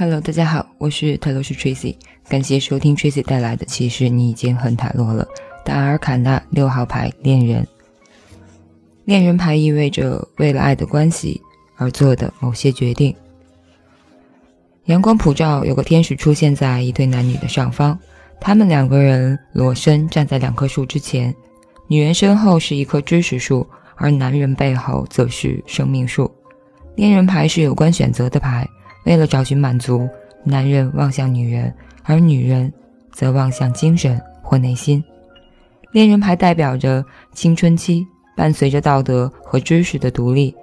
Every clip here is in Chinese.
Hello，大家好，我是泰罗斯 Tracy，感谢收听 Tracy 带来的。其实你已经很塔罗了。达尔卡纳六号牌恋人，恋人牌意味着为了爱的关系而做的某些决定。阳光普照，有个天使出现在一对男女的上方，他们两个人裸身站在两棵树之前，女人身后是一棵知识树，而男人背后则是生命树。恋人牌是有关选择的牌。为了找寻满足，男人望向女人，而女人则望向精神或内心。恋人牌代表着青春期，伴随着道德和知识的独立，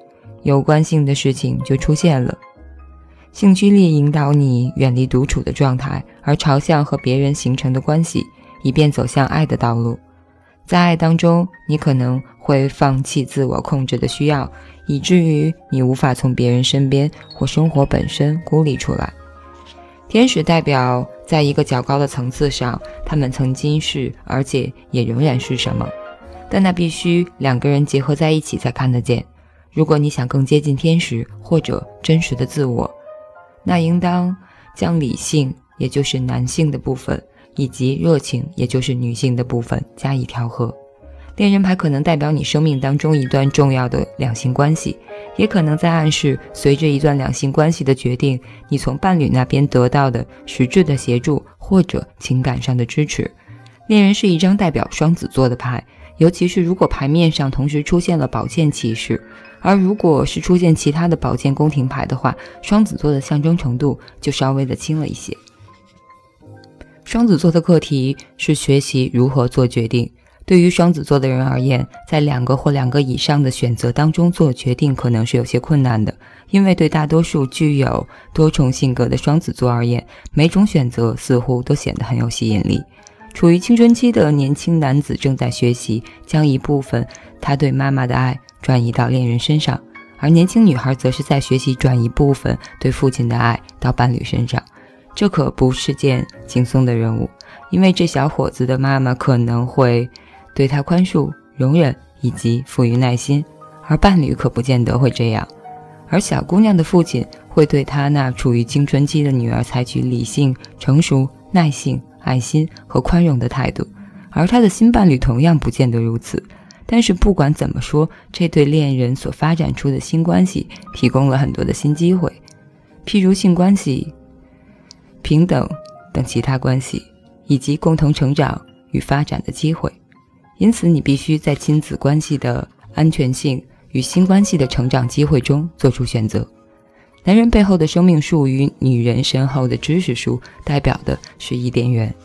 有关性的事情就出现了。性驱力引导你远离独处的状态，而朝向和别人形成的关系，以便走向爱的道路。在爱当中，你可能会放弃自我控制的需要。以至于你无法从别人身边或生活本身孤立出来。天使代表在一个较高的层次上，他们曾经是，而且也仍然是什么，但那必须两个人结合在一起才看得见。如果你想更接近天使或者真实的自我，那应当将理性，也就是男性的部分，以及热情，也就是女性的部分加以调和。恋人牌可能代表你生命当中一段重要的两性关系，也可能在暗示随着一段两性关系的决定，你从伴侣那边得到的实质的协助或者情感上的支持。恋人是一张代表双子座的牌，尤其是如果牌面上同时出现了宝剑骑士，而如果是出现其他的宝剑宫廷牌的话，双子座的象征程度就稍微的轻了一些。双子座的课题是学习如何做决定。对于双子座的人而言，在两个或两个以上的选择当中做决定可能是有些困难的，因为对大多数具有多重性格的双子座而言，每种选择似乎都显得很有吸引力。处于青春期的年轻男子正在学习将一部分他对妈妈的爱转移到恋人身上，而年轻女孩则是在学习转移部分对父亲的爱到伴侣身上。这可不是件轻松的任务，因为这小伙子的妈妈可能会。对他宽恕、容忍以及赋予耐心，而伴侣可不见得会这样。而小姑娘的父亲会对她那处于青春期的女儿采取理性、成熟、耐性、爱心和宽容的态度，而他的新伴侣同样不见得如此。但是不管怎么说，这对恋人所发展出的新关系提供了很多的新机会，譬如性关系、平等等其他关系，以及共同成长与发展的机会。因此，你必须在亲子关系的安全性与新关系的成长机会中做出选择。男人背后的生命树与女人身后的知识树，代表的是伊甸园。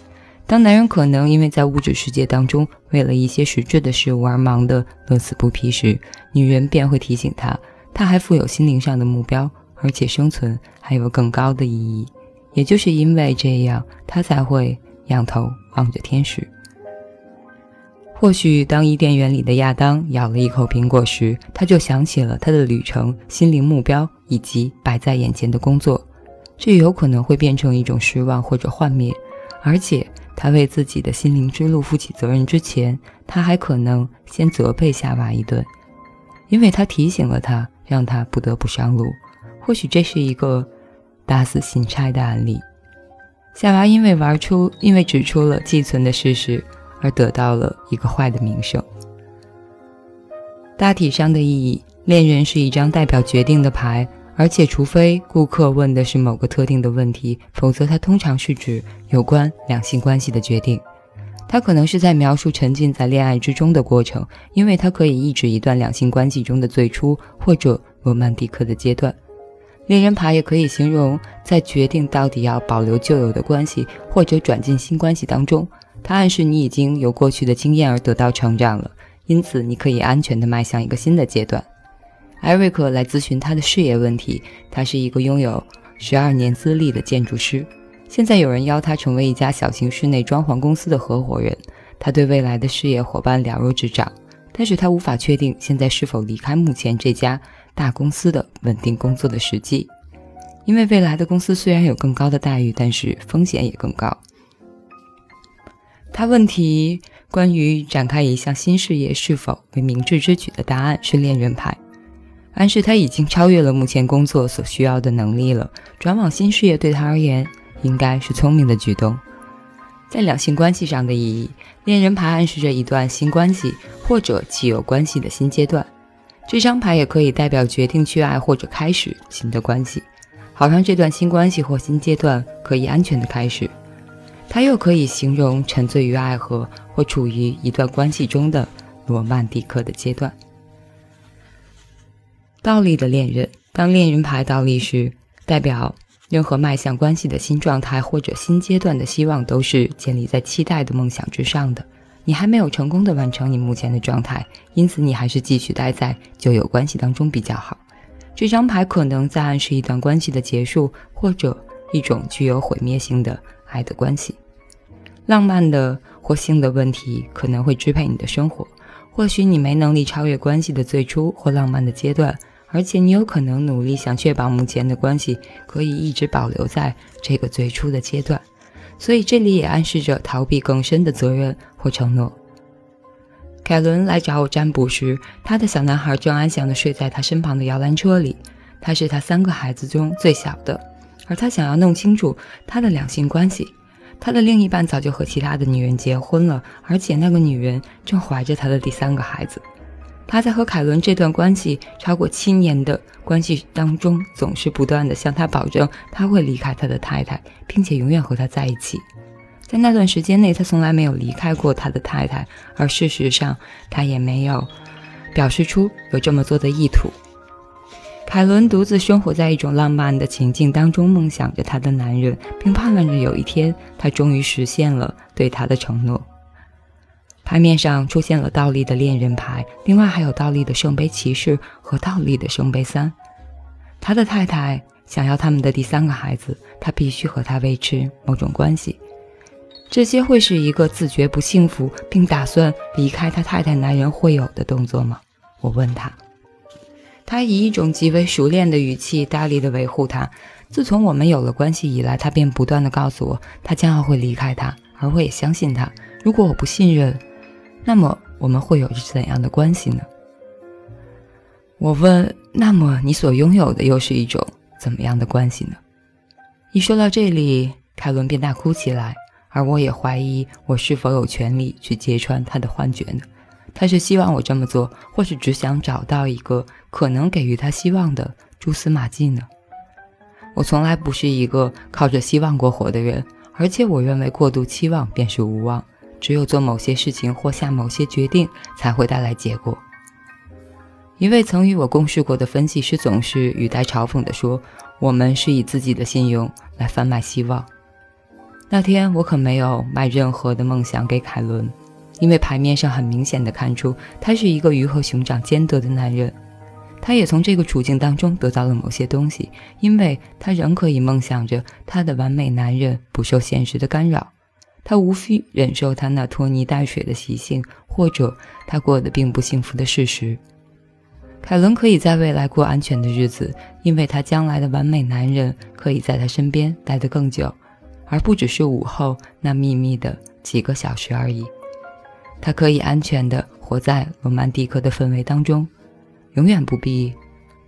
当男人可能因为在物质世界当中为了一些实质的事物而忙得乐此不疲时，女人便会提醒他，他还富有心灵上的目标，而且生存还有更高的意义。也就是因为这样，他才会仰头望着天使。或许当伊甸园里的亚当咬了一口苹果时，他就想起了他的旅程、心灵目标以及摆在眼前的工作，这有可能会变成一种失望或者幻灭。而且，他为自己的心灵之路负起责任之前，他还可能先责备夏娃一顿，因为他提醒了他，让他不得不上路。或许这是一个打死信差的案例。夏娃因为玩出，因为指出了寄存的事实。而得到了一个坏的名声。大体上的意义，恋人是一张代表决定的牌，而且除非顾客问的是某个特定的问题，否则它通常是指有关两性关系的决定。它可能是在描述沉浸在恋爱之中的过程，因为它可以意指一段两性关系中的最初或者罗曼蒂克的阶段。恋人牌也可以形容在决定到底要保留旧有的关系，或者转进新关系当中。它暗示你已经由过去的经验而得到成长了，因此你可以安全地迈向一个新的阶段。艾瑞克来咨询他的事业问题。他是一个拥有十二年资历的建筑师，现在有人邀他成为一家小型室内装潢公司的合伙人。他对未来的事业伙伴了如指掌，但是他无法确定现在是否离开目前这家大公司的稳定工作的时机，因为未来的公司虽然有更高的待遇，但是风险也更高。他问题关于展开一项新事业是否为明智之举的答案是恋人牌。暗示他已经超越了目前工作所需要的能力了，转往新事业对他而言应该是聪明的举动。在两性关系上的意义，恋人牌暗示着一段新关系或者既有关系的新阶段。这张牌也可以代表决定去爱或者开始新的关系，好让这段新关系或新阶段可以安全的开始。它又可以形容沉醉于爱河或处于一段关系中的罗曼蒂克的阶段。倒立的恋人，当恋人牌倒立时，代表。任何迈向关系的新状态或者新阶段的希望，都是建立在期待的梦想之上的。你还没有成功的完成你目前的状态，因此你还是继续待在旧有关系当中比较好。这张牌可能在暗示一段关系的结束，或者一种具有毁灭性的爱的关系。浪漫的或性的问题可能会支配你的生活。或许你没能力超越关系的最初或浪漫的阶段。而且你有可能努力想确保目前的关系可以一直保留在这个最初的阶段，所以这里也暗示着逃避更深的责任或承诺。凯伦来找我占卜时，他的小男孩正安详地睡在他身旁的摇篮车里。他是他三个孩子中最小的，而他想要弄清楚他的两性关系。他的另一半早就和其他的女人结婚了，而且那个女人正怀着他的第三个孩子。他在和凯伦这段关系超过七年的关系当中，总是不断的向他保证他会离开他的太太，并且永远和他在一起。在那段时间内，他从来没有离开过他的太太，而事实上，他也没有表示出有这么做的意图。凯伦独自生活在一种浪漫的情境当中，梦想着他的男人，并盼望着有一天他终于实现了对他的承诺。牌面上出现了倒立的恋人牌，另外还有倒立的圣杯骑士和倒立的圣杯三。他的太太想要他们的第三个孩子，他必须和他维持某种关系。这些会是一个自觉不幸福并打算离开他太太男人会有的动作吗？我问他。他以一种极为熟练的语气大力地维护他。自从我们有了关系以来，他便不断地告诉我，他将要会离开他，而我也相信他。如果我不信任。那么我们会有着怎样的关系呢？我问。那么你所拥有的又是一种怎么样的关系呢？一说到这里，凯伦便大哭起来，而我也怀疑我是否有权利去揭穿他的幻觉呢？他是希望我这么做，或是只想找到一个可能给予他希望的蛛丝马迹呢？我从来不是一个靠着希望过活的人，而且我认为过度期望便是无望。只有做某些事情或下某些决定，才会带来结果。一位曾与我共事过的分析师总是语带嘲讽地说：“我们是以自己的信用来贩卖希望。”那天我可没有卖任何的梦想给凯伦，因为牌面上很明显的看出他是一个鱼和熊掌兼得的男人。他也从这个处境当中得到了某些东西，因为他仍可以梦想着他的完美男人不受现实的干扰。他无需忍受他那拖泥带水的习性，或者他过得并不幸福的事实。凯伦可以在未来过安全的日子，因为他将来的完美男人可以在他身边待得更久，而不只是午后那秘密的几个小时而已。他可以安全地活在罗曼蒂克的氛围当中，永远不必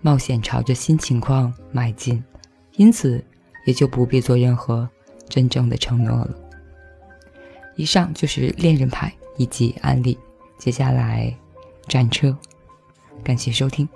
冒险朝着新情况迈进，因此也就不必做任何真正的承诺了。以上就是恋人牌以及案例，接下来战车，感谢收听。